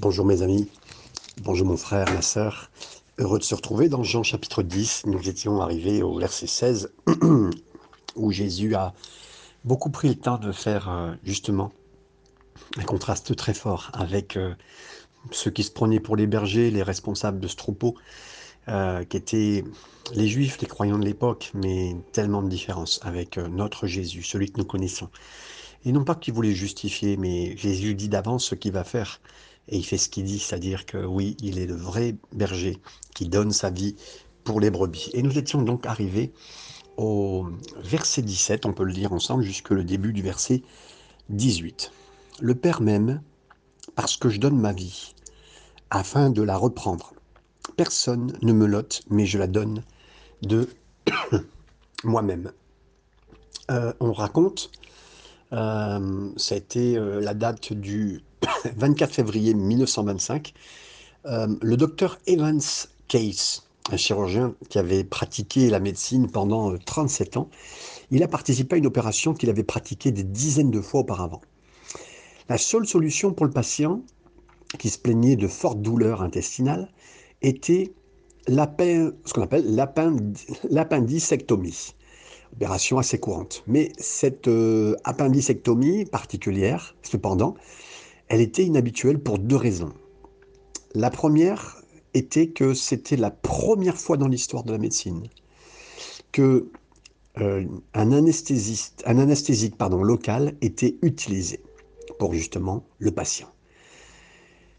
Bonjour mes amis, bonjour mon frère, ma sœur. Heureux de se retrouver dans Jean chapitre 10. Nous étions arrivés au verset 16 où Jésus a beaucoup pris le temps de faire euh, justement un contraste très fort avec euh, ceux qui se prenaient pour les bergers, les responsables de ce troupeau, euh, qui étaient les juifs, les croyants de l'époque, mais tellement de différences avec notre Jésus, celui que nous connaissons. Et non pas qu'il voulait justifier, mais Jésus dit d'avance ce qu'il va faire. Et il fait ce qu'il dit, c'est-à-dire que oui, il est le vrai berger qui donne sa vie pour les brebis. Et nous étions donc arrivés au verset 17, on peut le lire ensemble, jusque le début du verset 18. Le Père m'aime parce que je donne ma vie, afin de la reprendre. Personne ne me lote, mais je la donne de moi-même. Euh, on raconte, euh, ça a été euh, la date du 24 février 1925, euh, le docteur Evans Case, un chirurgien qui avait pratiqué la médecine pendant 37 euh, ans, il a participé à une opération qu'il avait pratiquée des dizaines de fois auparavant. La seule solution pour le patient, qui se plaignait de fortes douleurs intestinales, était ce qu'on appelle l'appendicectomie. Opération assez courante. Mais cette euh, appendicectomie particulière, cependant, elle était inhabituelle pour deux raisons. La première était que c'était la première fois dans l'histoire de la médecine que euh, un anesthésiste, un anesthésique pardon, local était utilisé pour justement le patient.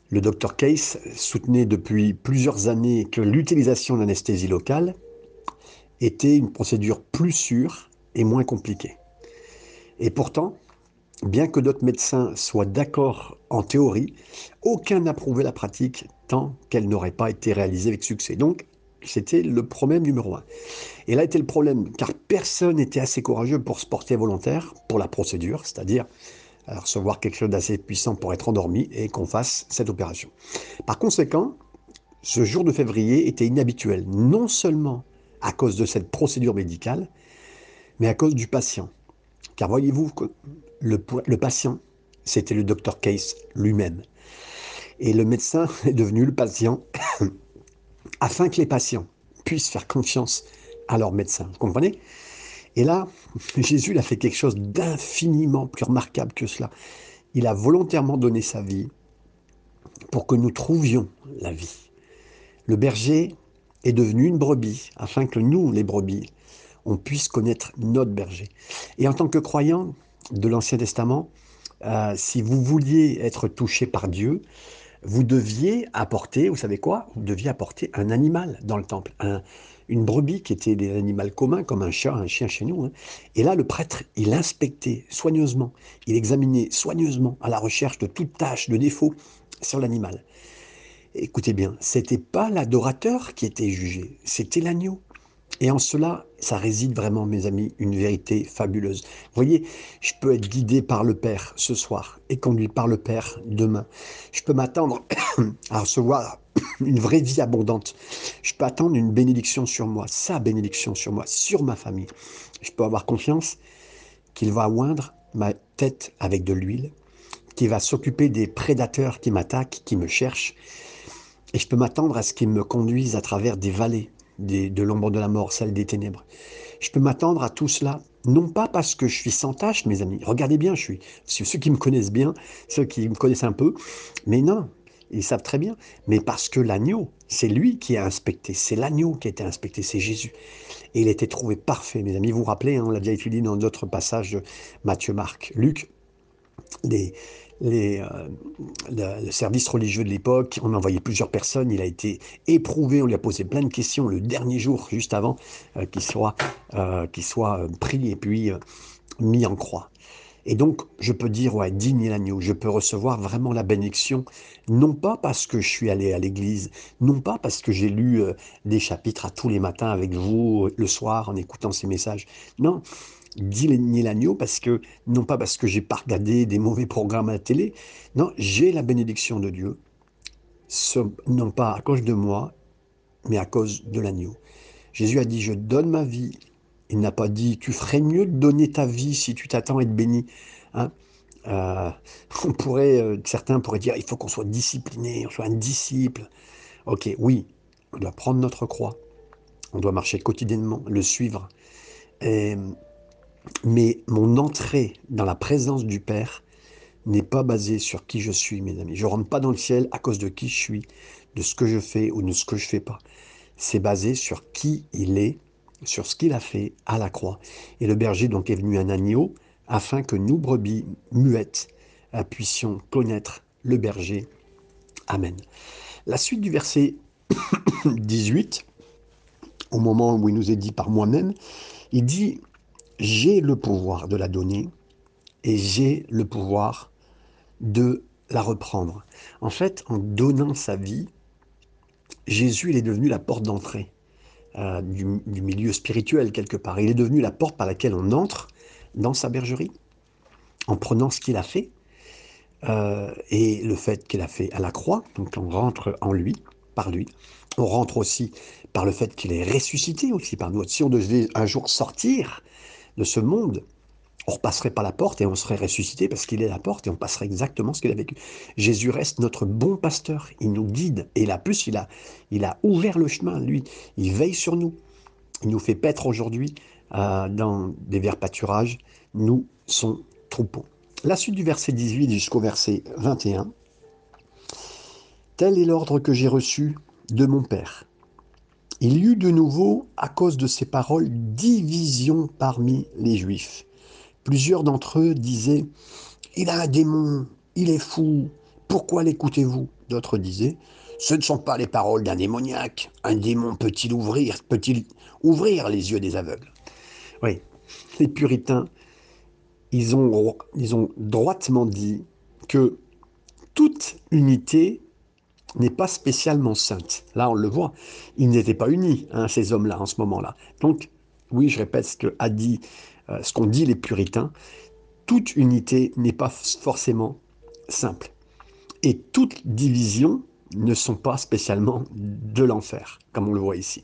Le docteur Case soutenait depuis plusieurs années que l'utilisation d'anesthésie locale était une procédure plus sûre et moins compliquée. Et pourtant, Bien que d'autres médecins soient d'accord en théorie, aucun n'approuvait la pratique tant qu'elle n'aurait pas été réalisée avec succès. Donc, c'était le problème numéro un. Et là était le problème, car personne n'était assez courageux pour se porter volontaire pour la procédure, c'est-à-dire euh, recevoir quelque chose d'assez puissant pour être endormi et qu'on fasse cette opération. Par conséquent, ce jour de février était inhabituel, non seulement à cause de cette procédure médicale, mais à cause du patient. Car voyez-vous que le, patient, c'était le docteur Case lui-même. Et le médecin est devenu le patient afin que les patients puissent faire confiance à leur médecin. Vous comprenez? Et là, Jésus a fait quelque chose d'infiniment plus remarquable que cela. Il a volontairement donné sa vie pour que nous trouvions la vie. Le berger est devenu une brebis afin que nous, les brebis, on puisse connaître notre berger. Et en tant que croyant de l'Ancien Testament, euh, si vous vouliez être touché par Dieu, vous deviez apporter, vous savez quoi Vous deviez apporter un animal dans le temple, une brebis qui était des animaux communs, comme un chat, un chien chez nous. Hein. Et là, le prêtre, il inspectait soigneusement, il examinait soigneusement à la recherche de toute tâche, de défaut sur l'animal. Écoutez bien, c'était pas l'adorateur qui était jugé, c'était l'agneau. Et en cela, ça réside vraiment, mes amis, une vérité fabuleuse. Vous voyez, je peux être guidé par le Père ce soir et conduit par le Père demain. Je peux m'attendre à recevoir une vraie vie abondante. Je peux attendre une bénédiction sur moi, sa bénédiction sur moi, sur ma famille. Je peux avoir confiance qu'il va oindre ma tête avec de l'huile, qu'il va s'occuper des prédateurs qui m'attaquent, qui me cherchent. Et je peux m'attendre à ce qu'il me conduise à travers des vallées, de l'ombre de la mort, celle des ténèbres. Je peux m'attendre à tout cela, non pas parce que je suis sans tâche, mes amis. Regardez bien, je suis. Ceux qui me connaissent bien, ceux qui me connaissent un peu, mais non, ils savent très bien. Mais parce que l'agneau, c'est lui qui a inspecté. C'est l'agneau qui a été inspecté, c'est Jésus. Et il a été trouvé parfait, mes amis. Vous vous rappelez, hein, on l'a déjà étudié dans d'autres passages de Matthieu, Marc, Luc. Euh, le, service religieux de l'époque. On a envoyé plusieurs personnes. Il a été éprouvé. On lui a posé plein de questions le dernier jour, juste avant euh, qu'il soit, euh, soit pris et puis mis en croix. Et donc, je peux dire, ouais, digne l'agneau, je peux recevoir vraiment la bénédiction, non pas parce que je suis allé à l'église, non pas parce que j'ai lu des chapitres à tous les matins avec vous, le soir, en écoutant ces messages. Non, ni l'agneau parce que, non pas parce que j'ai pas regardé des mauvais programmes à la télé, non, j'ai la bénédiction de Dieu, non pas à cause de moi, mais à cause de l'agneau. Jésus a dit, je donne ma vie. Il n'a pas dit, tu ferais mieux de donner ta vie si tu t'attends à être béni. Hein. Euh, on pourrait, euh, certains pourraient dire, il faut qu'on soit discipliné, on soit un disciple. Ok, oui, on doit prendre notre croix, on doit marcher quotidiennement, le suivre. Mais mon entrée dans la présence du Père n'est pas basée sur qui je suis, mes amis. Je ne rentre pas dans le ciel à cause de qui je suis, de ce que je fais ou de ce que je ne fais pas. C'est basé sur qui il est, sur ce qu'il a fait à la croix. Et le berger donc est venu un agneau afin que nous, brebis muettes, puissions connaître le berger. Amen. La suite du verset 18, au moment où il nous est dit par moi-même, il dit, j'ai le pouvoir de la donner et j'ai le pouvoir de la reprendre. En fait, en donnant sa vie, Jésus est devenu la porte d'entrée euh, du, milieu spirituel quelque part. Il est devenu la porte par laquelle on entre dans sa bergerie, en prenant ce qu'il a fait euh, et le fait qu'il a fait à la croix. Donc on rentre en lui, par lui. On rentre aussi par le fait qu'il est ressuscité aussi par nous. Si on devait un jour sortir de ce monde, on repasserait pas la porte et on serait ressuscité parce qu'il est la porte et on passerait exactement ce qu'il a vécu. Jésus reste notre bon pasteur, il nous guide et là plus il a, il a ouvert le chemin, lui, il veille sur nous. Il nous fait paître aujourd'hui euh, dans des verts pâturages, nous, son troupeau. La suite du verset 18 jusqu'au verset 21. Tel est l'ordre que j'ai reçu de mon Père. Il y eut de nouveau, à cause de ces paroles, division parmi les Juifs. Plusieurs d'entre eux disaient Il a un démon, il est fou, pourquoi l'écoutez-vous? D'autres disaient Ce ne sont pas les paroles d'un démoniaque. Un démon peut-il ouvrir, peut-il ouvrir les yeux des aveugles? Oui, les puritains, ils ont, ils ont droitement dit que toute unité n'est pas spécialement sainte. Là, on le voit, ils n'étaient pas unis, hein, ces hommes-là, en ce moment-là. Donc, oui, je répète ce que dit euh, ce qu'ont dit les puritains, toute unité n'est pas forcément simple. Et toutes divisions ne sont pas spécialement de l'enfer, comme on le voit ici.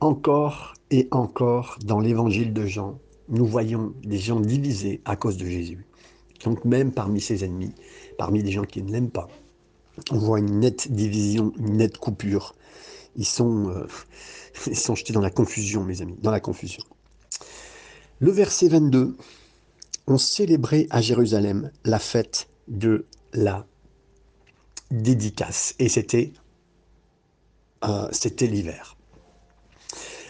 Encore et encore dans l'évangile de Jean, nous voyons des gens divisés à cause de Jésus. Donc même parmi ses ennemis, parmi des gens qui ne l'aiment pas, on voit une nette division, une nette coupure. Ils sont, euh, ils sont jetés dans la confusion, mes amis, dans la confusion. Le verset 22, on célébrait à Jérusalem la fête de la dédicace et c'était euh, c'était l'hiver.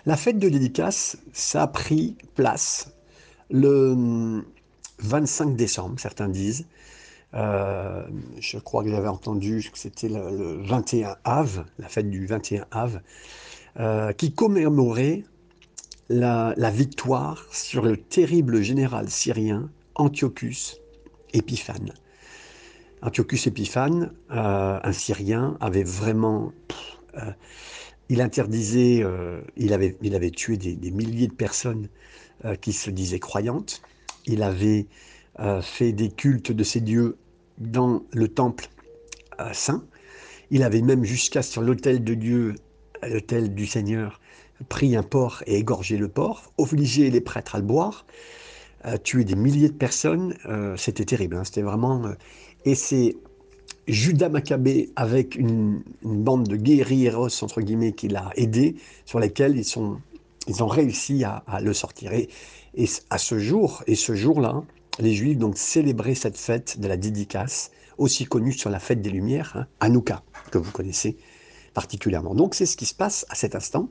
La fête de dédicace, ça a pris place le 25 décembre, certains disent. Euh, je crois que j'avais entendu que c'était le, 21 Av, la fête du 21 Av, euh, qui commémorait la, victoire sur le terrible général syrien Antiochus Épiphane. Antiochus Épiphane, euh, un Syrien, avait vraiment... Il interdisait, il, avait, il avait tué des milliers de personnes qui se disaient croyantes. Il avait fait des cultes de ses dieux dans le temple saint. Il avait même jusqu'à sur l'autel de Dieu, l'autel du Seigneur, pris un porc et égorgé le porc, obligé les prêtres à le boire, a tué des milliers de personnes. Euh, c'était terrible, hein, c'était vraiment. Euh, et c'est Judas Maccabée avec une, bande de guerrieros entre guillemets qui l'a aidé, sur lesquels ils sont, ils ont réussi à, le sortir. Et, à ce jour, et ce jour-là, les Juifs donc célébraient cette fête de la dédicace, aussi connue sur la fête des Lumières, hein, Hanouka, que vous connaissez particulièrement. Donc c'est ce qui se passe à cet instant.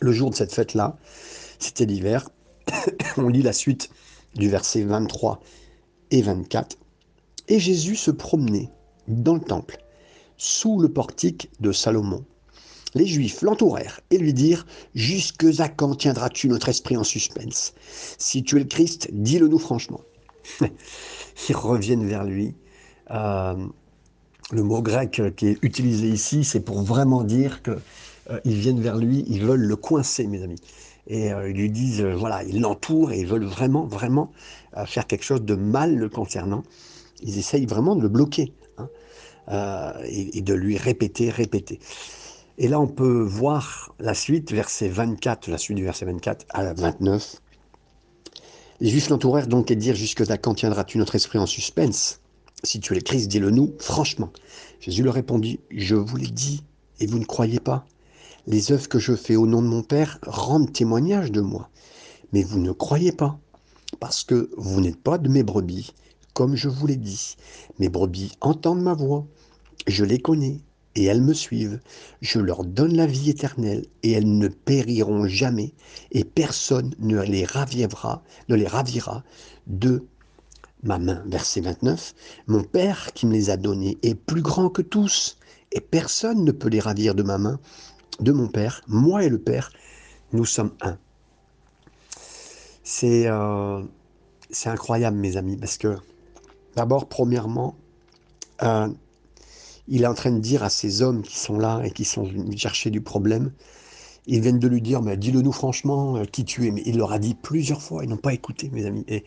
Le jour de cette fête-là, c'était l'hiver. On lit la suite du verset 23 et 24. Et Jésus se promenait dans le temple, sous le portique de Salomon. Les Juifs l'entourèrent et lui dirent Jusque à quand tiendras-tu notre esprit en suspense? Si tu es le Christ, dis-le nous franchement. Ils reviennent vers lui. Euh, le mot grec qui est utilisé ici, c'est pour vraiment dire que euh, ils viennent vers lui, ils veulent le coincer, mes amis. Et euh, ils lui disent, euh, voilà, ils l'entourent et ils veulent vraiment, vraiment faire quelque chose de mal le concernant. Ils essayent vraiment de le bloquer hein, et, de lui répéter, répéter. Et là, on peut voir la suite, verset 24, la suite du verset 24 à 29. Les Juifs l'entourèrent donc et dirent Jusque là, quand tiendras-tu notre esprit en suspense? Si tu es le Christ, dis-le nous, franchement. Jésus leur répondit Je vous l'ai dit, et vous ne croyez pas. Les œuvres que je fais au nom de mon Père rendent témoignage de moi, mais vous ne croyez pas, parce que vous n'êtes pas de mes brebis, comme je vous l'ai dit. Mes brebis entendent ma voix, je les connais, et elles me suivent. Je leur donne la vie éternelle, et elles ne périront jamais, et personne ne les ravira, ne les ravira de ma main. Verset 29. Mon Père qui me les a donnés est plus grand que tous, et personne ne peut les ravir de ma main, de mon Père. Moi et le Père, nous sommes un. C'est euh, incroyable, mes amis, parce que d'abord, premièrement, euh, il est en train de dire à ces hommes qui sont là et qui sont venus chercher du problème, ils viennent de lui dire, mais dis-le nous franchement, euh, qui tu es. Mais il leur a dit plusieurs fois, ils n'ont pas écouté, mes amis. Et,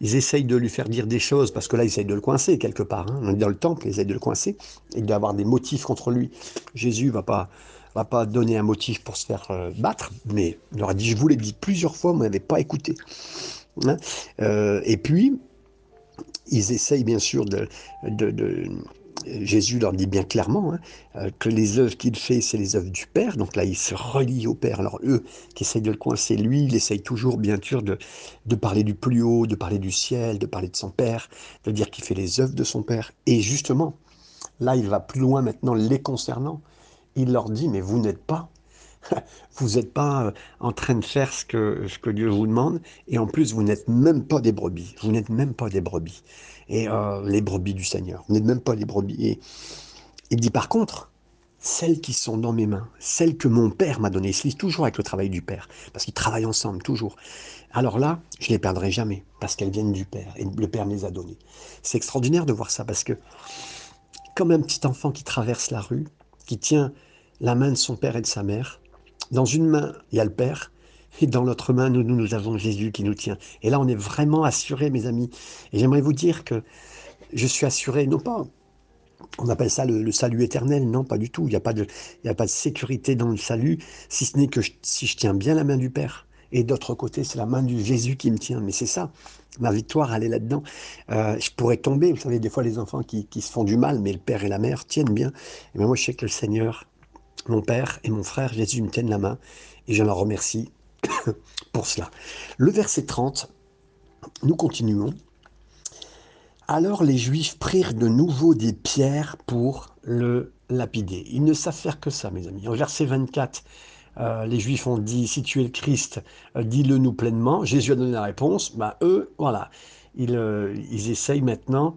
ils essayent de lui faire dire des choses, parce que là, ils essayent de le coincer quelque part. Hein. On est dans le temple, ils essayent de le coincer, et d'avoir des motifs contre lui. Jésus va pas va pas donner un motif pour se faire euh, battre, mais il leur a dit, je vous l'ai dit plusieurs fois, vous n'avez pas écouté. Hein. Euh, et puis, ils essayent bien sûr de, de, Jésus leur dit bien clairement hein, euh, que les œuvres qu'il fait, c'est les œuvres du Père. Donc là, il se relie au Père. Alors eux, qui essayent de le coincer, lui, il essaye toujours, bien sûr, de, de parler du plus haut, de parler du ciel, de parler de son Père, de dire qu'il fait les œuvres de son Père. Et justement, là, il va plus loin maintenant les concernant. Il leur dit, mais vous n'êtes pas vous n'êtes pas euh, en train de faire ce que, ce que Dieu vous demande, et en plus, vous n'êtes même pas des brebis. Vous n'êtes même pas des brebis. Et euh, les brebis du Seigneur. Vous n'êtes même pas les brebis. Et il dit par contre, celles qui sont dans mes mains, celles que mon Père m'a données, se toujours avec le travail du Père, parce qu'ils travaillent ensemble, toujours. Alors là, je ne les perdrai jamais, parce qu'elles viennent du Père, et le Père me les a données. C'est extraordinaire de voir ça, parce que comme un petit enfant qui traverse la rue, qui tient la main de son père et de sa mère, dans une main, il y a le Père, et dans l'autre main, nous, nous, avons Jésus qui nous tient. Et là, on est vraiment assuré, mes amis. Et j'aimerais vous dire que je suis assuré, non pas, on appelle ça le, salut éternel, non, pas du tout. Il n'y a, pas de, sécurité dans le salut, si ce n'est que si je tiens bien la main du Père. Et d'autre côté, c'est la main du Jésus qui me tient. Mais c'est ça, ma victoire, elle est là-dedans. Euh, je pourrais tomber, vous savez, des fois les enfants qui, se font du mal, mais le Père et la Mère tiennent bien. Et moi, je sais que le Seigneur, mon Père et mon frère Jésus me tiennent la main et je leur remercie pour cela. Le verset 30, nous continuons. Alors les Juifs prirent de nouveau des pierres pour le lapider. Ils ne savent faire que ça, mes amis. Au verset 24, euh, les Juifs ont dit, si tu es le Christ, euh, dis-le nous pleinement. Jésus a donné la réponse. Ben, eux, voilà, ils, euh, essayent maintenant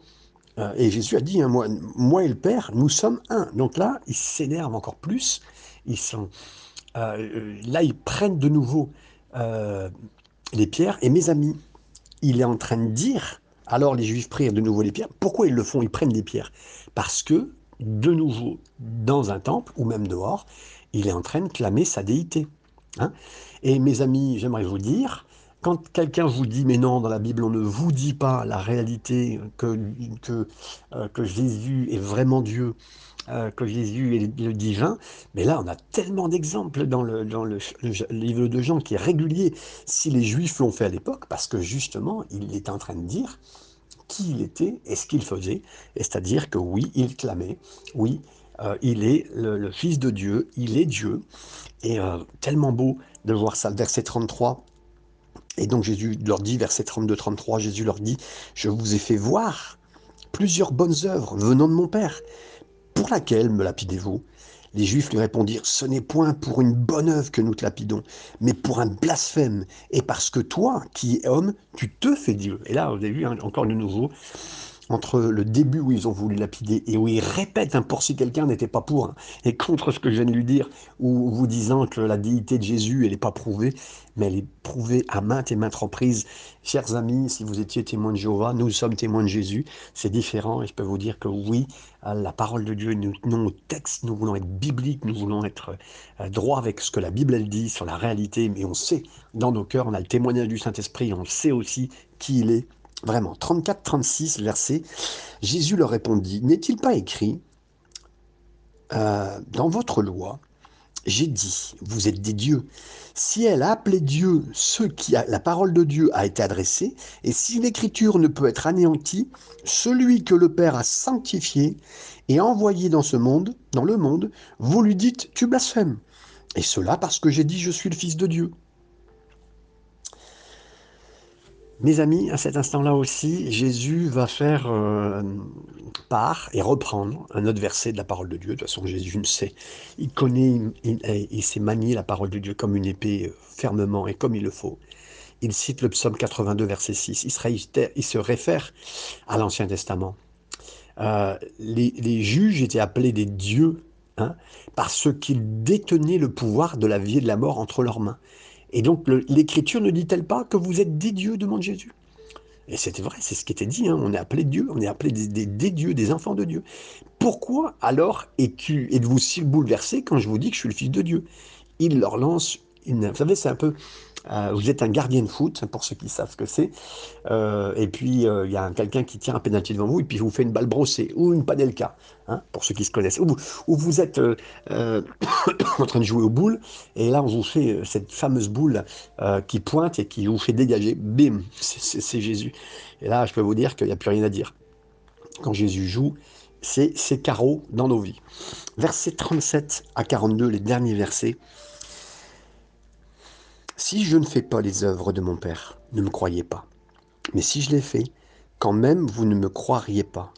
euh, et Jésus a dit, hein, moi, moi, et le Père, nous sommes un. Donc là, ils s'énervent encore plus. Ils sont, euh, là, ils prennent de nouveau euh, les pierres. Et mes amis, il est en train de dire, alors les Juifs prirent de nouveau les pierres. Pourquoi ils le font? Ils prennent des pierres. Parce que, de nouveau, dans un temple, ou même dehors, il est en train de clamer sa déité. Hein. et mes amis, j'aimerais vous dire, quand quelqu'un vous dit, mais non, dans la Bible, on ne vous dit pas la réalité euh, que Jésus est vraiment Dieu, euh, que Jésus est le divin, mais là, on a tellement d'exemples dans, le, livre de Jean qui est régulier, si les Juifs l'ont fait à l'époque, parce que justement, il est en train de dire qui il était et ce qu'il faisait, c'est-à-dire que oui, il clamait, oui, euh, il est le, Fils de Dieu, il est Dieu, et tellement beau de voir ça, verset 33, et donc Jésus leur dit, verset 32-33, Jésus leur dit, je vous ai fait voir plusieurs bonnes œuvres venant de mon Père. Pour laquelle me lapidez-vous Les Juifs lui répondirent, ce n'est point pour une bonne œuvre que nous te lapidons, mais pour un blasphème, et parce que toi, qui es homme, tu te fais Dieu. Et là, vous avez vu, hein, encore de nouveau, entre le début où ils ont voulu lapider et où ils répètent un pour si quelqu'un n'était pas pour, hein, et contre ce que je viens de lui dire, ou vous disant que la déité de Jésus, elle n'est pas prouvée, mais elle est prouvée à maintes et maintes reprises. Chers amis, si vous étiez témoins de Jéhovah, nous sommes témoins de Jésus, c'est différent, et je peux vous dire que oui, la parole de Dieu, nous tenons au texte, nous voulons être bibliques, nous voulons être euh, droit avec ce que la Bible, elle dit sur la réalité, mais on sait, dans nos cœurs, on a le témoignage du Saint-Esprit, on sait aussi qui il est, Vraiment, 34-36 verset, Jésus leur répondit, n'est-il pas écrit euh, dans votre loi, j'ai dit, vous êtes des dieux. Si elle a appelé Dieu ceux qui la parole de Dieu a été adressée, et si l'écriture ne peut être anéantie, celui que le Père a sanctifié et envoyé dans ce monde, dans le monde, vous lui dites, tu blasphèmes. Et cela parce que j'ai dit, je suis le Fils de Dieu. Mes amis, à cet instant-là aussi, Jésus va faire euh, part et reprendre un autre verset de la parole de Dieu. De toute façon, Jésus ne sait. Il connaît, il, il, sait manier la parole de Dieu comme une épée euh, fermement et comme il le faut. Il cite le psaume 82, verset 6. Il, il se réfère à l'Ancien Testament. Euh, les, les, juges étaient appelés des dieux hein, parce qu'ils détenaient le pouvoir de la vie et de la mort entre leurs mains. Et donc l'Écriture ne dit-elle pas que vous êtes des dieux, demande Jésus Et c'était vrai, c'est ce qui était dit, hein. on est appelé Dieu, on est appelé des, des, dieux, des enfants de Dieu. Pourquoi alors êtes-vous si bouleversé quand je vous dis que je suis le Fils de Dieu? Il leur lance une... Vous savez, c'est un peu vous êtes un gardien de foot, pour ceux qui savent ce que c'est. Euh, et puis, euh, il y a quelqu'un qui tire un pénalty devant vous et puis vous fait une balle brossée ou une panelka, hein, pour ceux qui se connaissent. Ou, vous êtes en train de jouer aux boules et là, on vous fait cette fameuse boule qui pointe et qui vous fait dégager. Bim, c'est Jésus. Et là, je peux vous dire qu'il n'y a plus rien à dire. Quand Jésus joue, c'est ses carreaux dans nos vies. Versets 37 à 42, les derniers versets. Si je ne fais pas les œuvres de mon Père, ne me croyez pas. Mais si je les fais, quand même vous ne me croiriez pas.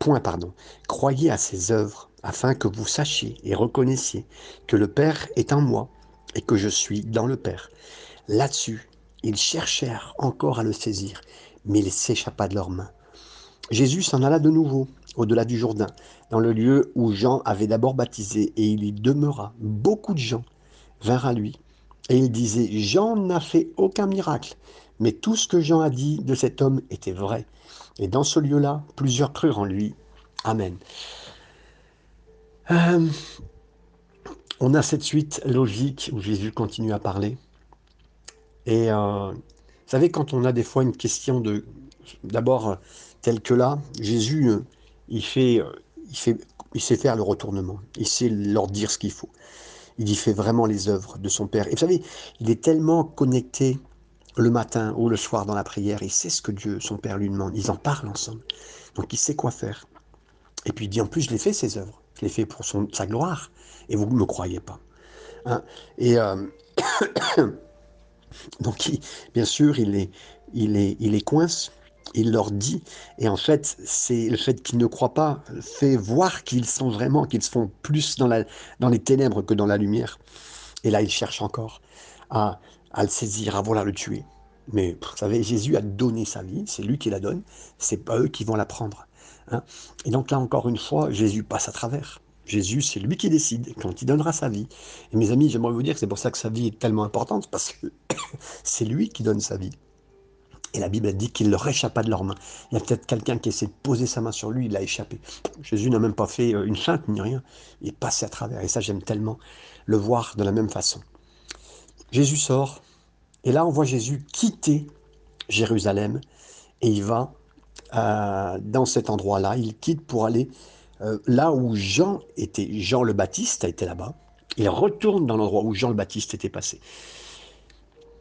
Point, pardon. Croyez à ces œuvres, afin que vous sachiez et reconnaissiez que le Père est en moi et que je suis dans le Père. Là-dessus, ils cherchèrent encore à le saisir, mais il s'échappa de leurs mains. Jésus s'en alla de nouveau, au-delà du Jourdain, dans le lieu où Jean avait d'abord baptisé, et il y demeura. Beaucoup de gens vinrent à lui et il disait, Jean n'a fait aucun miracle, mais tout ce que Jean a dit de cet homme était vrai. Et dans ce lieu-là, plusieurs crurent en lui. Amen. Euh, on a cette suite logique où Jésus continue à parler. Et euh, vous savez, quand on a des fois une question de... D'abord, telle que là, Jésus, euh, il, fait, il, fait, il sait faire le retournement. Il sait leur dire ce qu'il faut il y fait vraiment les œuvres de son Père. Et vous savez, il est tellement connecté le matin ou le soir dans la prière, il sait ce que Dieu, son Père, lui demande. Ils en parlent ensemble. Donc il sait quoi faire. Et puis il dit, en plus, je l'ai fait ces œuvres. Je l'ai fait pour son, sa gloire. Et vous ne me croyez pas. Hein et euh, donc, bien sûr, il est, il est, il est coince il leur dit, et en fait, c'est le fait qu'ils ne croient pas, fait voir qu'ils sont vraiment, qu'ils se font plus dans, les ténèbres que dans la lumière. Et là, ils cherchent encore à, à le saisir, à vouloir le tuer. Mais vous savez, Jésus a donné sa vie, c'est lui qui la donne, c'est pas eux qui vont la prendre. Hein. Et donc là, encore une fois, Jésus passe à travers. Jésus, c'est lui qui décide quand il donnera sa vie. Et mes amis, j'aimerais vous dire que c'est pour ça que sa vie est tellement importante, parce que c'est lui qui donne sa vie. Et la Bible dit qu'il leur échappa de leurs mains. Il y a peut-être quelqu'un qui essaie de poser sa main sur lui, il a échappé. Jésus n'a même pas fait euh, une feinte ni rien. Il est passé à travers. Et ça, j'aime tellement le voir de la même façon. Jésus sort. Et là, on voit Jésus quitter Jérusalem. Et il va euh, dans cet endroit-là. Il quitte pour aller euh, là où Jean était. Jean le Baptiste a été là-bas. Il retourne dans l'endroit où Jean le Baptiste était passé.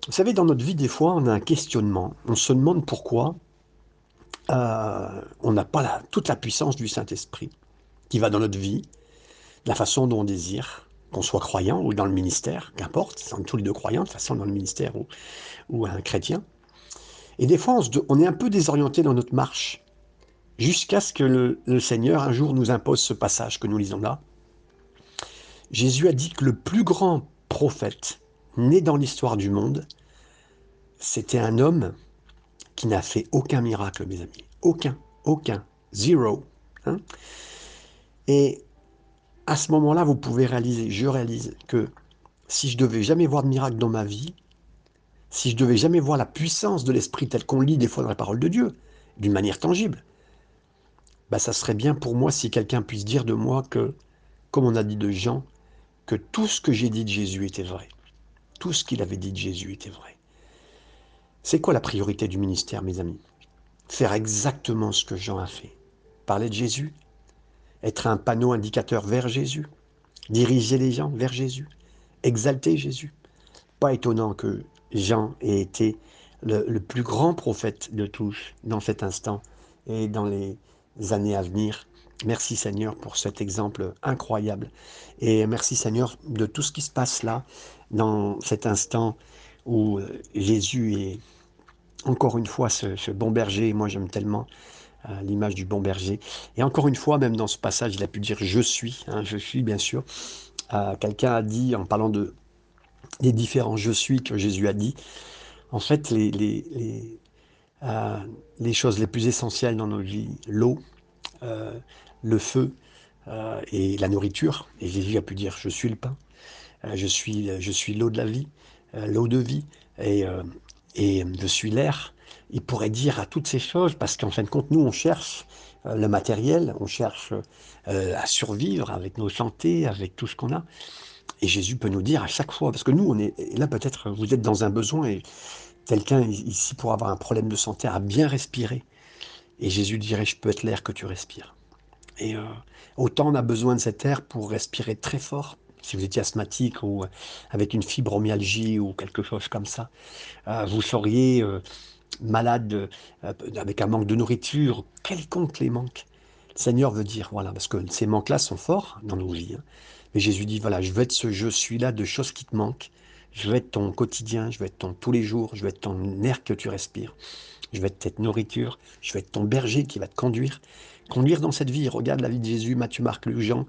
Vous savez, dans notre vie, des fois, on a un questionnement. On se demande pourquoi euh, on n'a pas toute la puissance du Saint-Esprit qui va dans notre vie, la façon dont on désire, qu'on soit croyant ou dans le ministère, qu'importe, sont tous les deux croyants, de façon dans le ministère ou, ou un chrétien. Et des fois, on, est un peu désorienté dans notre marche, jusqu'à ce que le Seigneur un jour nous impose ce passage que nous lisons là. Jésus a dit que le plus grand prophète né dans l'histoire du monde, c'était un homme qui n'a fait aucun miracle, mes amis. Aucun, aucun, zéro. Hein. Et à ce moment-là, vous pouvez réaliser, je réalise que si je devais jamais voir de miracle dans ma vie, si je devais jamais voir la puissance de l'esprit tel qu'on lit des fois dans la parole de Dieu, d'une manière tangible, bah ça serait bien pour moi si quelqu'un puisse dire de moi que, comme on a dit de Jean, que tout ce que j'ai dit de Jésus était vrai. Tout ce qu'il avait dit de Jésus était vrai. C'est quoi la priorité du ministère, mes amis? Faire exactement ce que Jean a fait. Parler de Jésus, être un panneau indicateur vers Jésus, diriger les gens vers Jésus, exalté Jésus? Pas étonnant que Jean ait été le, plus grand prophète de tous dans cet instant et dans les années à venir. Merci Seigneur pour cet exemple incroyable. Et merci Seigneur de tout ce qui se passe là, dans cet instant où euh, Jésus est encore une fois ce, bon berger. Moi j'aime tellement euh, l'image du bon berger. Et encore une fois, même dans ce passage, il a pu dire je suis, hein, je suis bien sûr. Euh, quelqu'un a dit, en parlant de, des différents je suis que Jésus a dit, en fait, les, les, les, choses les plus essentielles dans nos vies, l'eau, le feu euh, et la nourriture. Et Jésus a pu dire, je suis le pain, euh, je suis, je suis l'eau de la vie, euh, l'eau de vie, et, et je suis l'air. Il pourrait dire à toutes ces choses, parce qu'en fin de compte, nous, on cherche le matériel, on cherche à survivre avec nos santé, avec tout ce qu'on a. Et Jésus peut nous dire à chaque fois, parce que nous, on est là peut-être, vous êtes dans un besoin et quelqu'un ici pour avoir un problème de santé a bien respiré. Et Jésus dirait, je peux être l'air que tu respires. Et euh, autant on a besoin de cet air pour respirer très fort, si vous étiez asthmatique ou euh, avec une fibromyalgie ou quelque chose comme ça, euh, vous seriez malade avec un manque de nourriture, quelconque les manques. Le Seigneur veut dire, voilà, parce que ces manques-là sont forts dans nos vies. Hein. Mais Jésus dit, voilà, je veux être ce je suis-là de choses qui te manquent. Je veux être ton quotidien, je veux être ton tous les jours, je veux être ton air que tu respires. Je veux être cette nourriture, je veux être ton berger qui va te conduire conduire dans cette vie. Regarde la vie de Jésus, Matthieu, Marc, Luc, Jean.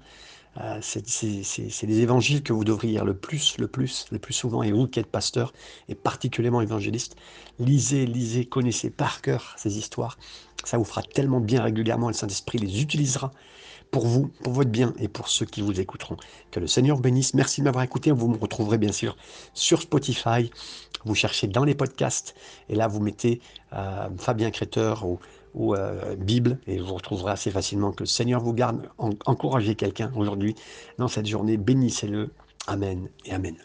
Euh, c'est les évangiles que vous devriez lire le plus, le plus, le plus souvent. Et vous qui êtes pasteur et particulièrement évangéliste, lisez, lisez, connaissez par cœur ces histoires. Ça vous fera tellement bien régulièrement. Le Saint-Esprit les utilisera pour vous, pour votre bien et pour ceux qui vous écouteront. Que le Seigneur bénisse. Merci de m'avoir écouté. Vous me retrouverez bien sûr sur Spotify. Vous cherchez dans les podcasts et là vous mettez euh, Fabien Créteur ou euh, Bible, et vous retrouverez assez facilement que le Seigneur vous garde. encouragez quelqu'un aujourd'hui dans cette journée, bénissez-le. Amen et Amen.